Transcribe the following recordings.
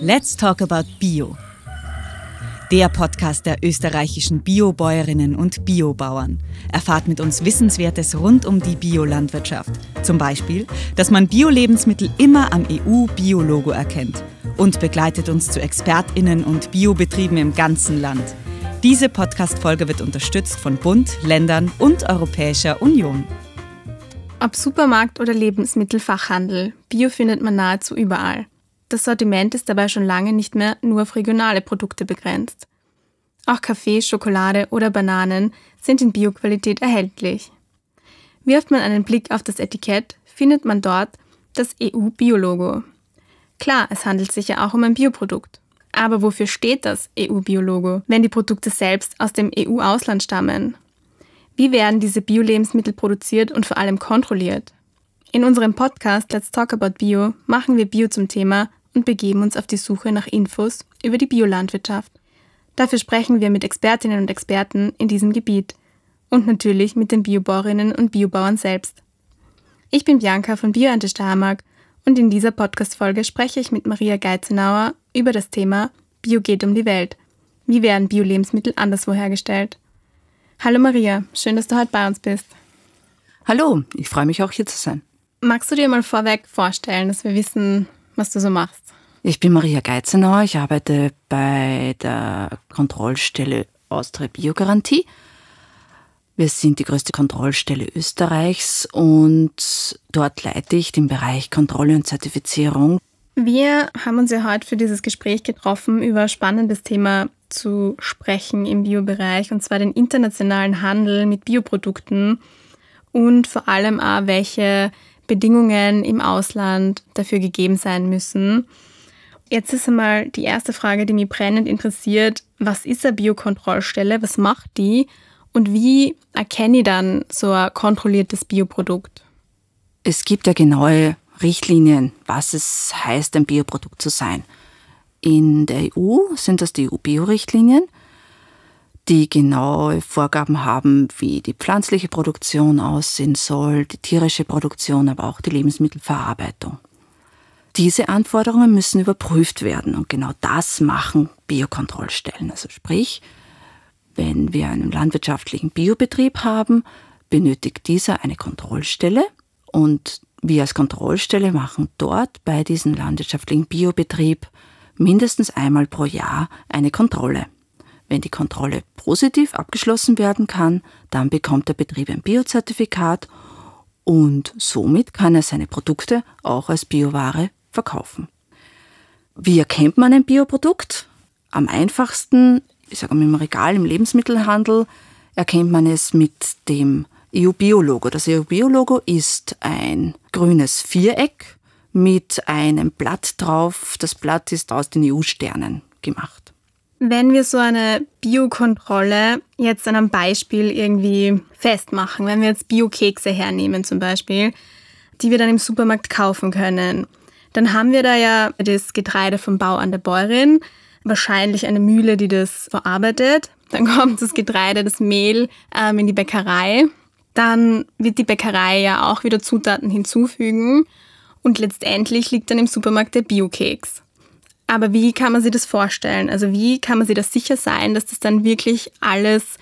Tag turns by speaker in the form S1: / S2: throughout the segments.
S1: Let's Talk About Bio. Der Podcast der österreichischen Biobäuerinnen und Biobauern. Erfahrt mit uns Wissenswertes rund um die Biolandwirtschaft. Zum Beispiel, dass man Bio-Lebensmittel immer am EU-Biologo erkennt. Und begleitet uns zu ExpertInnen und Biobetrieben im ganzen Land. Diese Podcast-Folge wird unterstützt von Bund, Ländern und Europäischer Union.
S2: Ob Supermarkt oder Lebensmittelfachhandel, Bio findet man nahezu überall. Das Sortiment ist dabei schon lange nicht mehr nur auf regionale Produkte begrenzt. Auch Kaffee, Schokolade oder Bananen sind in Bioqualität erhältlich. Wirft man einen Blick auf das Etikett, findet man dort das EU-Biologo. Klar, es handelt sich ja auch um ein Bioprodukt. Aber wofür steht das EU-Biologo, wenn die Produkte selbst aus dem EU-Ausland stammen? Wie werden diese Bio-Lebensmittel produziert und vor allem kontrolliert? In unserem Podcast Let's Talk About Bio machen wir Bio zum Thema und begeben uns auf die Suche nach Infos über die Biolandwirtschaft. Dafür sprechen wir mit Expertinnen und Experten in diesem Gebiet und natürlich mit den Biobauerinnen und Biobauern selbst. Ich bin Bianca von Bioernte Steiermark und in dieser Podcast-Folge spreche ich mit Maria Geizenauer über das Thema Bio geht um die Welt. Wie werden Bio-Lebensmittel anderswo hergestellt? Hallo Maria, schön, dass du heute bei uns bist.
S3: Hallo, ich freue mich auch hier zu sein.
S2: Magst du dir mal vorweg vorstellen, dass wir wissen, was du so machst?
S3: Ich bin Maria Geizenauer, ich arbeite bei der Kontrollstelle Austria Biogarantie. Wir sind die größte Kontrollstelle Österreichs und dort leite ich den Bereich Kontrolle und Zertifizierung.
S2: Wir haben uns ja heute für dieses Gespräch getroffen, über ein spannendes Thema zu sprechen im Biobereich, und zwar den internationalen Handel mit Bioprodukten und vor allem auch, welche Bedingungen im Ausland dafür gegeben sein müssen. Jetzt ist einmal die erste Frage, die mich brennend interessiert. Was ist eine Biokontrollstelle? Was macht die? Und wie erkenne ich dann so ein kontrolliertes Bioprodukt?
S3: Es gibt ja genaue Richtlinien, was es heißt, ein Bioprodukt zu sein. In der EU sind das die EU-Bio-Richtlinien die genaue Vorgaben haben, wie die pflanzliche Produktion aussehen soll, die tierische Produktion, aber auch die Lebensmittelverarbeitung. Diese Anforderungen müssen überprüft werden und genau das machen Biokontrollstellen. Also sprich, wenn wir einen landwirtschaftlichen Biobetrieb haben, benötigt dieser eine Kontrollstelle und wir als Kontrollstelle machen dort bei diesem landwirtschaftlichen Biobetrieb mindestens einmal pro Jahr eine Kontrolle. Wenn die Kontrolle positiv abgeschlossen werden kann, dann bekommt der Betrieb ein Biozertifikat und somit kann er seine Produkte auch als Bioware verkaufen. Wie erkennt man ein Bioprodukt? Am einfachsten, ich sage mal im Regal, im Lebensmittelhandel, erkennt man es mit dem EU-Bio-Logo. Das EU-Bio-Logo ist ein grünes Viereck mit einem Blatt drauf. Das Blatt ist aus den EU-Sternen gemacht.
S2: Wenn wir so eine Biokontrolle jetzt an einem Beispiel irgendwie festmachen, wenn wir jetzt Bio-Kekse hernehmen zum Beispiel, die wir dann im Supermarkt kaufen können, dann haben wir da ja das Getreide vom Bauern der Bäuerin, wahrscheinlich eine Mühle, die das verarbeitet. Dann kommt das Getreide, das Mehl ähm, in die Bäckerei. Dann wird die Bäckerei ja auch wieder Zutaten hinzufügen. Und letztendlich liegt dann im Supermarkt der Bio-Keks. Aber wie kann man sich das vorstellen? Also wie kann man sich das sicher sein, dass das dann wirklich alles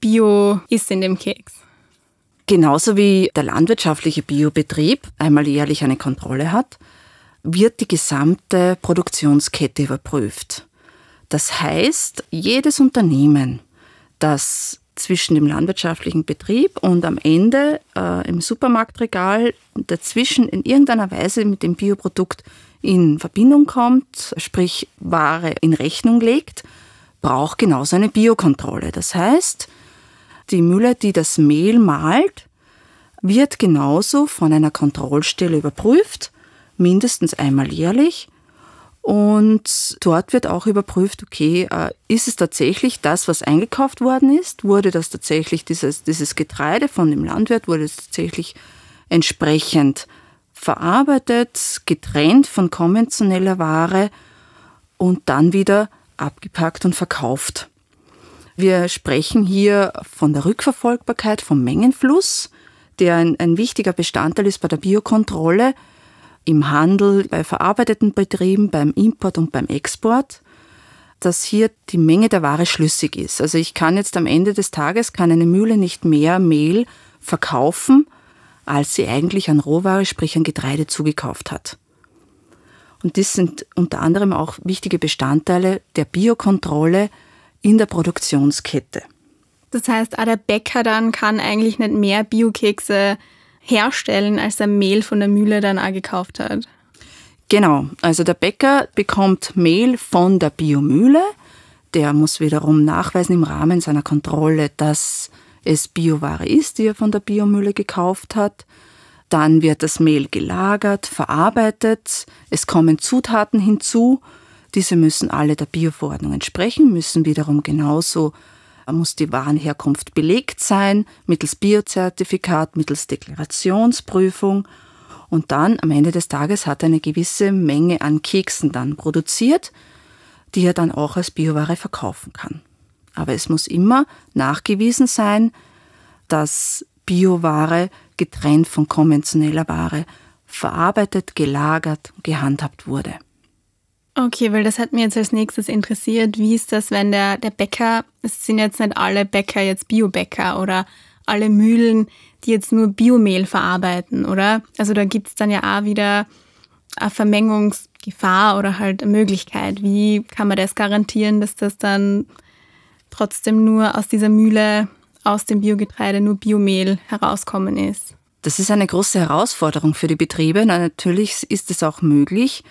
S2: Bio ist in dem Keks?
S3: Genauso wie der landwirtschaftliche Biobetrieb einmal jährlich eine Kontrolle hat, wird die gesamte Produktionskette überprüft. Das heißt, jedes Unternehmen, das zwischen dem landwirtschaftlichen Betrieb und am Ende äh, im Supermarktregal dazwischen in irgendeiner Weise mit dem Bioprodukt in Verbindung kommt, sprich Ware in Rechnung legt, braucht genauso eine Biokontrolle. Das heißt, die Mühle, die das Mehl mahlt, wird genauso von einer Kontrollstelle überprüft, mindestens einmal jährlich. Und dort wird auch überprüft, okay, äh, ist es tatsächlich das, was eingekauft worden ist? Wurde das tatsächlich, dieses, dieses Getreide von dem Landwirt, wurde es tatsächlich entsprechend verarbeitet, getrennt von konventioneller Ware und dann wieder abgepackt und verkauft. Wir sprechen hier von der Rückverfolgbarkeit, vom Mengenfluss, der ein, ein wichtiger Bestandteil ist bei der Biokontrolle. im Handel, bei verarbeiteten Betrieben, beim Import und beim Export, dass hier die Menge der Ware schlüssig ist. Also ich kann jetzt am Ende des Tages, kann eine Mühle nicht mehr Mehl verkaufen, als sie eigentlich an Rohware, sprich an Getreide zugekauft hat. Und das sind unter anderem auch wichtige Bestandteile der Biokontrolle in der Produktionskette.
S2: Das heißt, auch der Bäcker dann kann eigentlich nicht mehr Biokekse herstellen, als er Mehl von der Mühle dann auch gekauft hat.
S3: Genau, also der Bäcker bekommt Mehl von der Biomühle. Der muss wiederum nachweisen im Rahmen seiner Kontrolle, dass es Bioware ist, die er von der Biomühle gekauft hat. Dann wird das Mehl gelagert, verarbeitet, es kommen Zutaten hinzu. Diese müssen alle der Bioverordnung entsprechen, müssen wiederum genauso muss die Warenherkunft belegt sein, mittels Biozertifikat, mittels Deklarationsprüfung. Und dann am Ende des Tages hat er eine gewisse Menge an Keksen dann produziert, die er dann auch als Bioware verkaufen kann. Aber es muss immer nachgewiesen sein, dass Bioware getrennt von konventioneller Ware verarbeitet, gelagert, gehandhabt wurde.
S2: Okay, weil das hat mir jetzt als nächstes interessiert. Wie ist das, wenn der, der Bäcker, es sind jetzt nicht alle Bäcker jetzt Biobäcker oder alle Mühlen, die jetzt nur Biomehl verarbeiten, oder? Also da gibt es dann ja auch wieder eine Vermengungsgefahr oder halt eine Möglichkeit. Wie kann man das garantieren, dass das dann trotzdem nur aus dieser Mühle, aus dem Biogetreide, nur Biomehl herauskommen ist?
S3: Das ist eine große Herausforderung für die Betriebe. Na, natürlich ist es auch möglich,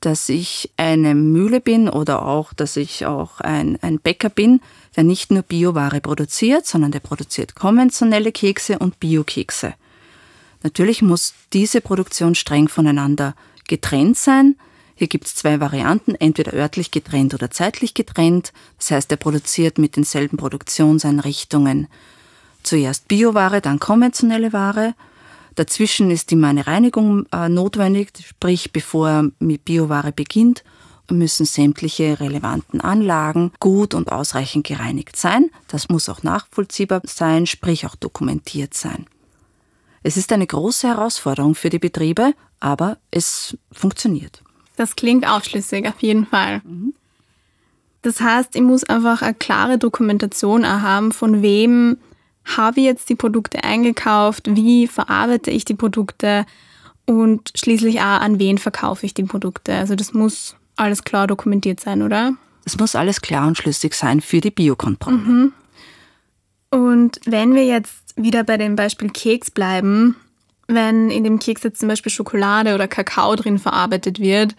S3: dass ich eine Mühle bin oder auch, dass ich auch ein, ein Bäcker bin, der nicht nur Bioware produziert, sondern der produziert konventionelle Kekse und Biokekse. Natürlich muss diese Produktion streng voneinander getrennt sein. Hier gibt es zwei Varianten, entweder örtlich getrennt oder zeitlich getrennt. Das heißt, er produziert mit denselben Produktionseinrichtungen zuerst Bioware, dann konventionelle Ware Dazwischen ist immer eine Reinigung äh, notwendig, sprich bevor er mit Bioware beginnt, müssen sämtliche relevanten Anlagen gut und ausreichend gereinigt sein. Das muss auch nachvollziehbar sein, sprich auch dokumentiert sein. Es ist eine große Herausforderung für die Betriebe, aber es funktioniert.
S2: Das klingt aufschlüssig, auf jeden Fall. Mhm. Das heißt, ich muss einfach eine klare Dokumentation haben, von wem habe ich jetzt die Produkte eingekauft, wie verarbeite ich die Produkte und schließlich auch an wen verkaufe ich die Produkte. Also das muss alles klar dokumentiert sein, oder?
S3: Es muss alles klar und schlüssig sein für die Biokontrolle. Mhm.
S2: Und wenn wir jetzt wieder bei dem Beispiel Keks bleiben, wenn in dem Keks jetzt zum Beispiel Schokolade oder Kakao drin verarbeitet wird,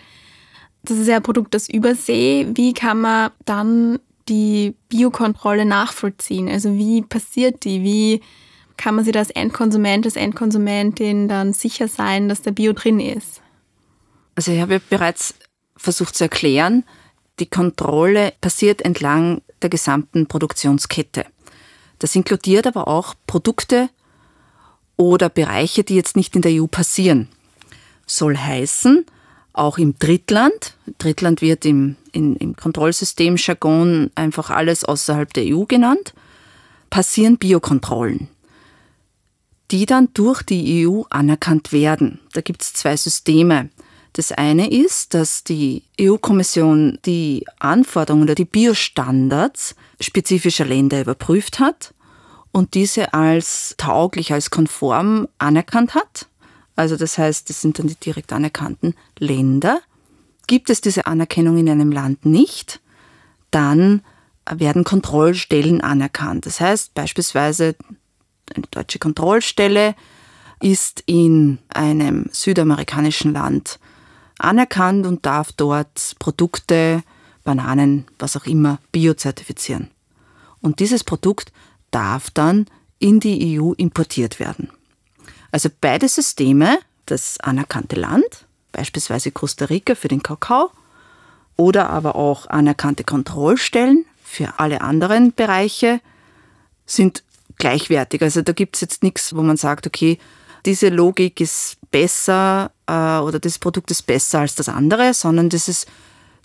S2: das ist ja ein Produkt aus Übersee, wie kann man dann die Biokontrolle nachvollziehen? Also wie passiert die? Wie kann man sich als Endkonsument, als Endkonsumentin dann sicher sein, dass der Bio drin ist?
S3: Also ich habe ja bereits versucht zu erklären, die Kontrolle passiert entlang der gesamten Produktionskette. Das inkludiert aber auch Produkte oder Bereiche, die jetzt nicht in der EU passieren. Soll heißen, auch im Drittland. Drittland wird im, in, im Kontrollsystem Jargon einfach alles außerhalb der EU genannt, passieren Biokontrollen, die dann durch die EU anerkannt werden. Da gibt es zwei Systeme. Das eine ist, dass die EU-Kommission die Anforderungen oder die Biostandards spezifischer Länder überprüft hat und diese als tauglich, als konform anerkannt hat. Also das heißt, das sind dann die direkt anerkannten Länder. Gibt es diese Anerkennung in einem Land nicht, dann werden Kontrollstellen anerkannt. Das heißt beispielsweise eine deutsche Kontrollstelle ist in einem südamerikanischen Land anerkannt und darf dort Produkte, Bananen, was auch immer, biozertifizieren. Und dieses Produkt darf dann in die EU importiert werden. Also beide Systeme, das anerkannte Land, beispielsweise Costa Rica für den Kakao, oder aber auch anerkannte Kontrollstellen für alle anderen Bereiche, sind gleichwertig. Also da gibt es jetzt nichts, wo man sagt, okay, diese Logik ist besser äh, oder das Produkt ist besser als das andere, sondern das, ist,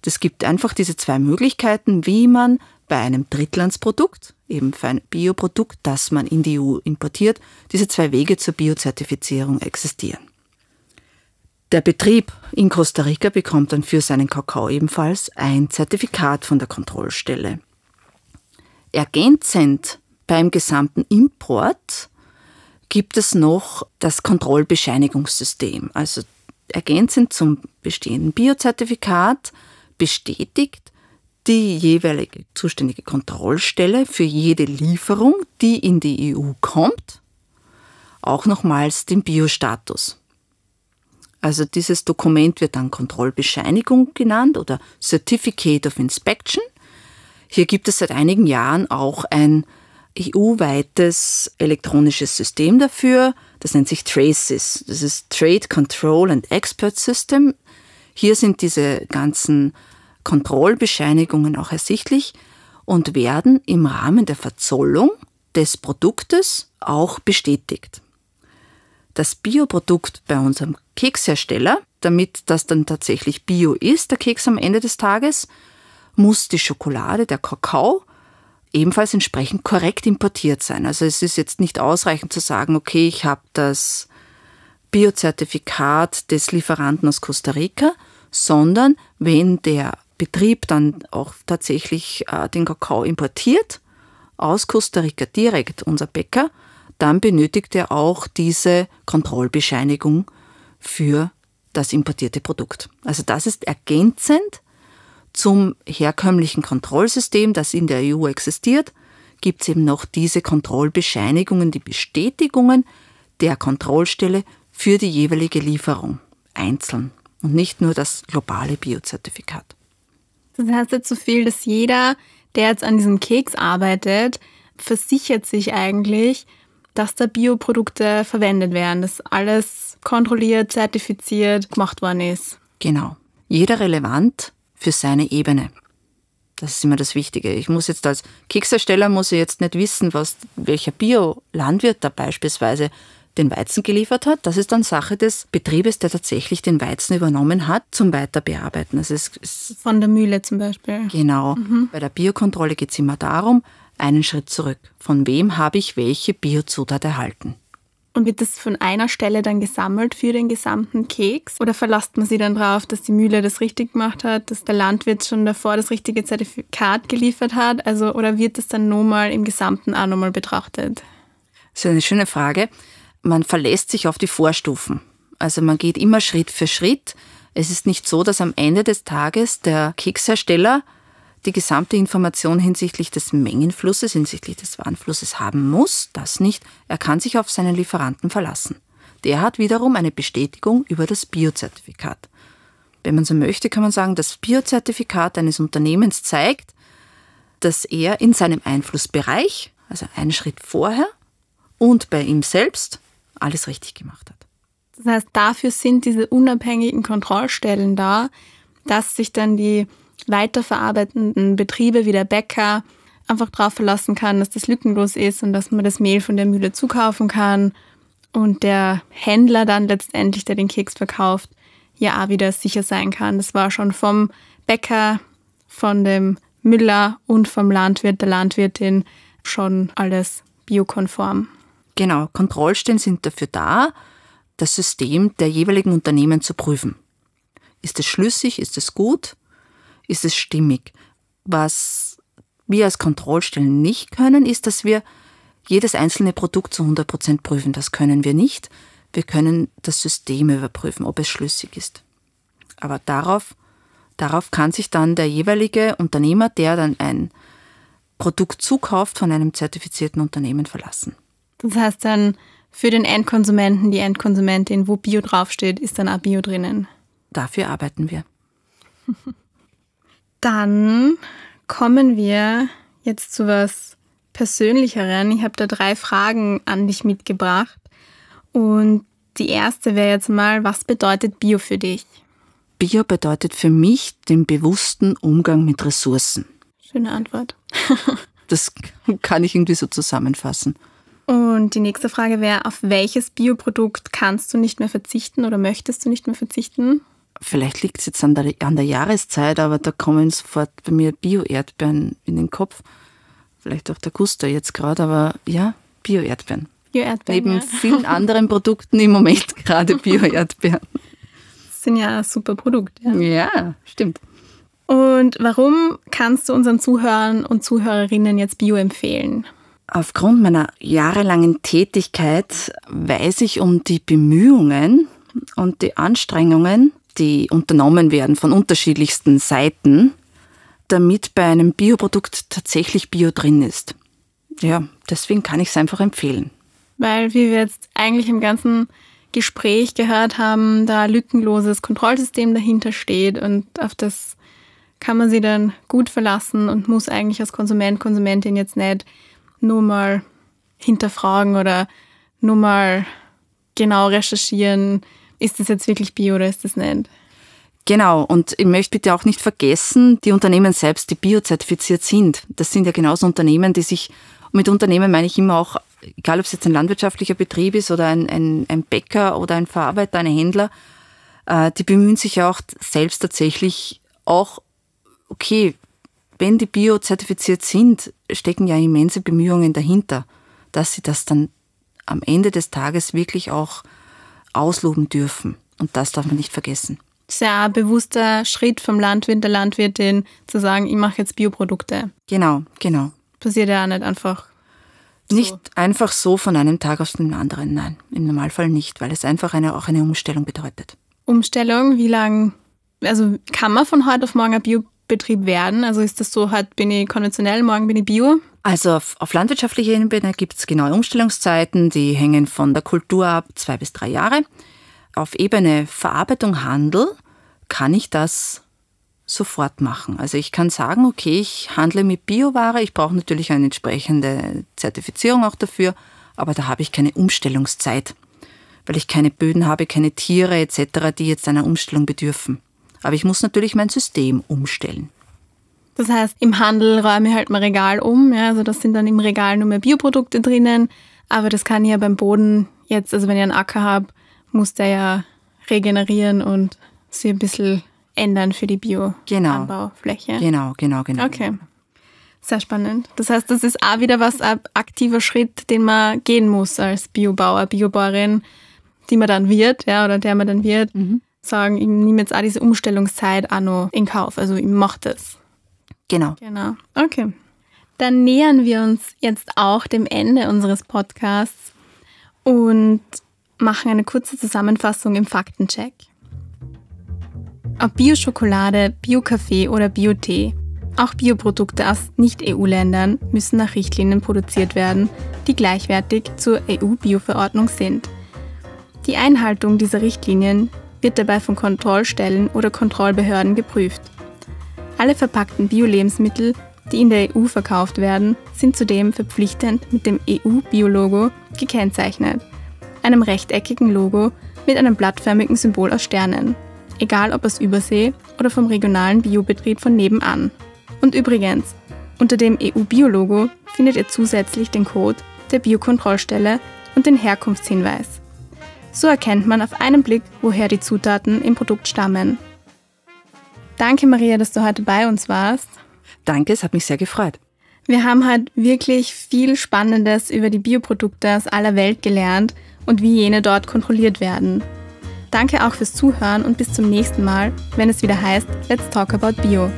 S3: das gibt einfach diese zwei Möglichkeiten, wie man bei einem Drittlandsprodukt, eben für ein Bioprodukt, das man in die EU importiert, diese zwei Wege zur Biozertifizierung existieren. Der Betrieb in Costa Rica bekommt dann für seinen Kakao ebenfalls ein Zertifikat von der Kontrollstelle. Ergänzend beim gesamten Import gibt es noch das Kontrollbescheinigungssystem. Also ergänzend zum bestehenden Biozertifikat bestätigt die jeweilige zuständige Kontrollstelle für jede Lieferung, die in die EU kommt, auch nochmals den Biostatus. Also dieses Dokument wird dann Kontrollbescheinigung genannt oder Certificate of Inspection. Hier gibt es seit einigen Jahren auch ein EU-weites elektronisches System dafür. Das nennt sich TRACES. Das ist Trade Control and Expert System. Hier sind diese ganzen Kontrollbescheinigungen auch ersichtlich und werden im Rahmen der Verzollung des Produktes auch bestätigt. Das Bioprodukt bei unserem Kekshersteller, damit das dann tatsächlich Bio ist, der Keks am Ende des Tages, muss die Schokolade, der Kakao, ebenfalls entsprechend korrekt importiert sein. Also es ist jetzt nicht ausreichend zu sagen, okay, ich habe das Biozertifikat des Lieferanten aus Costa Rica, sondern wenn der Betrieb dann auch tatsächlich äh, den Kakao importiert, aus Costa Rica direkt, unser Bäcker, dann benötigt er auch diese Kontrollbescheinigung für das importierte Produkt. Also das ist ergänzend zum herkömmlichen Kontrollsystem, das in der EU existiert, gibt es eben noch diese Kontrollbescheinigungen, die Bestätigungen der Kontrollstelle für die jeweilige Lieferung einzeln und nicht nur das globale Biozertifikat.
S2: Das heißt jetzt so viel, dass jeder, der jetzt an diesem Keks arbeitet, versichert sich eigentlich, dass da Bioprodukte verwendet werden, dass alles kontrolliert, zertifiziert gemacht worden ist.
S3: Genau. Jeder relevant für seine Ebene. Das ist immer das Wichtige. Ich muss jetzt als Keksersteller muss ich jetzt nicht wissen, was welcher Bio-Landwirt da beispielsweise den Weizen geliefert hat. Das ist dann Sache des Betriebes, der tatsächlich den Weizen übernommen hat zum Weiterbearbeiten. Also es ist
S2: Von der Mühle zum Beispiel.
S3: Genau. Mhm. Bei der Biokontrolle geht es immer darum, einen Schritt zurück. Von wem habe ich welche Biozutat erhalten?
S2: Und wird das von einer Stelle dann gesammelt für den gesamten Keks? Oder verlasst man sich dann darauf, dass die Mühle das richtig gemacht hat, dass der Landwirt schon davor das richtige Zertifikat geliefert hat? Also, oder wird das dann nochmal im Gesamten auch nochmal betrachtet?
S3: Das ist eine schöne Frage. Man verlässt sich auf die Vorstufen. Also man geht immer Schritt für Schritt. Es ist nicht so, dass am Ende des Tages der Kekshersteller die gesamte Information hinsichtlich des Mengenflusses, hinsichtlich des Warenflusses haben muss. Das nicht. Er kann sich auf seinen Lieferanten verlassen. Der hat wiederum eine Bestätigung über das Biozertifikat. Wenn man so möchte, kann man sagen, das Biozertifikat eines Unternehmens zeigt, dass er in seinem Einflussbereich, also einen Schritt vorher und bei ihm selbst, alles richtig gemacht hat.
S2: Das heißt, dafür sind diese unabhängigen Kontrollstellen da, dass sich dann die weiterverarbeitenden Betriebe wie der Bäcker einfach darauf verlassen kann, dass das lückenlos ist und dass man das Mehl von der Mühle zukaufen kann und der Händler dann letztendlich, der den Keks verkauft, ja auch wieder sicher sein kann. Das war schon vom Bäcker, von dem Müller und vom Landwirt, der Landwirtin schon alles biokonform.
S3: Genau, Kontrollstellen sind dafür da, das System der jeweiligen Unternehmen zu prüfen. Ist es schlüssig? Ist es gut? ist es stimmig. Was wir als Kontrollstellen nicht können, ist, dass wir jedes einzelne Produkt zu 100 Prozent prüfen. Das können wir nicht. Wir können das System überprüfen, ob es schlüssig ist. Aber darauf, darauf kann sich dann der jeweilige Unternehmer, der dann ein Produkt zukauft, von einem zertifizierten Unternehmen verlassen.
S2: Das heißt dann für den Endkonsumenten, die Endkonsumentin, wo Bio draufsteht, ist dann auch Bio drinnen.
S3: Dafür arbeiten wir.
S2: Dann kommen wir jetzt zu was Persönlicheren. Ich habe da drei Fragen an dich mitgebracht. Und die erste wäre jetzt mal, was bedeutet Bio für dich?
S3: Bio bedeutet für mich den bewussten Umgang mit Ressourcen.
S2: Schöne Antwort.
S3: das kann ich irgendwie so zusammenfassen.
S2: Und die nächste Frage wäre, auf welches Bioprodukt kannst du nicht mehr verzichten oder möchtest du nicht mehr verzichten?
S3: vielleicht liegt es jetzt an der, an der Jahreszeit, aber da kommen sofort bei mir Bio-Erdbeeren in den Kopf. Vielleicht auch der Guster jetzt gerade, aber ja, Bio-Erdbeeren.
S2: Bio-Erdbeeren.
S3: Neben
S2: ja.
S3: vielen anderen Produkten im Moment gerade Bio-Erdbeeren.
S2: sind ja ein super Produkt. Ja.
S3: ja, stimmt.
S2: Und warum kannst du unseren Zuhörern und Zuhörerinnen jetzt Bio empfehlen?
S3: Aufgrund meiner jahrelangen Tätigkeit weiß ich um die Bemühungen und die Anstrengungen, die unternommen werden von unterschiedlichsten Seiten, damit bei einem Bioprodukt tatsächlich Bio drin ist. Ja, deswegen kann ich es einfach empfehlen.
S2: Weil, wie wir jetzt eigentlich im ganzen Gespräch gehört haben, da lückenloses Kontrollsystem dahinter steht und auf das kann man sich dann gut verlassen und muss eigentlich als Konsument, Konsumentin jetzt nicht nur mal hinterfragen oder nur mal genau recherchieren, ist das jetzt wirklich Bio oder ist das nicht?
S3: Genau, und ich möchte bitte auch nicht vergessen, die Unternehmen selbst, die biozertifiziert sind. Das sind ja genauso Unternehmen, die sich, mit Unternehmen meine ich immer auch, egal ob es jetzt ein landwirtschaftlicher Betrieb ist oder ein, ein, ein Bäcker oder ein Verarbeiter, ein Händler, äh, die bemühen sich auch selbst tatsächlich auch, okay, wenn die biozertifiziert sind, stecken ja immense Bemühungen dahinter, dass sie das dann am Ende des Tages wirklich auch ausloben dürfen. Und das darf man nicht vergessen.
S2: Das ist ja ein bewusster Schritt vom Landwirt, der Landwirtin, zu sagen, ich mache jetzt Bioprodukte.
S3: Genau, genau.
S2: Passiert ja auch nicht einfach. So.
S3: Nicht einfach so von einem Tag auf den anderen, nein. Im Normalfall nicht, weil es einfach eine, auch eine Umstellung bedeutet.
S2: Umstellung, wie lange, also kann man von heute auf morgen ein Biobetrieb werden? Also ist das so, heute bin ich konventionell, morgen bin ich Bio?
S3: Also auf, auf landwirtschaftlicher Ebene gibt es genaue Umstellungszeiten, die hängen von der Kultur ab, zwei bis drei Jahre. Auf Ebene Verarbeitung, Handel kann ich das sofort machen. Also ich kann sagen, okay, ich handle mit Bioware, ich brauche natürlich eine entsprechende Zertifizierung auch dafür, aber da habe ich keine Umstellungszeit, weil ich keine Böden habe, keine Tiere etc., die jetzt einer Umstellung bedürfen. Aber ich muss natürlich mein System umstellen.
S2: Das heißt, im Handel räume ich halt mein Regal um. Ja, also das sind dann im Regal nur mehr Bioprodukte drinnen. Aber das kann ich ja beim Boden jetzt, also wenn ich einen Acker habe, muss der ja regenerieren und sich ein bisschen ändern für die Bio-Anbaufläche.
S3: Genau. genau, genau, genau.
S2: Okay. Sehr spannend. Das heißt, das ist auch wieder was, ein aktiver Schritt, den man gehen muss als Biobauer, Biobauerin, die man dann wird, ja, oder der man dann wird. Mhm. Sagen, ich nehme jetzt auch diese Umstellungszeit auch noch in Kauf. Also ich mache das.
S3: Genau.
S2: Genau. Okay. Dann nähern wir uns jetzt auch dem Ende unseres Podcasts und machen eine kurze Zusammenfassung im Faktencheck. Ob Bio-Schokolade, Bio-Kaffee oder Bio-Tee, auch Bioprodukte aus Nicht-EU-Ländern müssen nach Richtlinien produziert werden, die gleichwertig zur EU-Bio-Verordnung sind. Die Einhaltung dieser Richtlinien wird dabei von Kontrollstellen oder Kontrollbehörden geprüft. Alle verpackten Bio-Lebensmittel, die in der EU verkauft werden, sind zudem verpflichtend mit dem EU-Bio-Logo gekennzeichnet, einem rechteckigen Logo mit einem blattförmigen Symbol aus Sternen, egal ob aus Übersee oder vom regionalen Biobetrieb von nebenan. Und übrigens, unter dem EU-Bio-Logo findet ihr zusätzlich den Code der Biokontrollstelle und den Herkunftshinweis. So erkennt man auf einen Blick, woher die Zutaten im Produkt stammen Danke, Maria, dass du heute bei uns warst.
S3: Danke, es hat mich sehr gefreut.
S2: Wir haben halt wirklich viel Spannendes über die Bioprodukte aus aller Welt gelernt und wie jene dort kontrolliert werden. Danke auch fürs Zuhören und bis zum nächsten Mal, wenn es wieder heißt Let's Talk About Bio.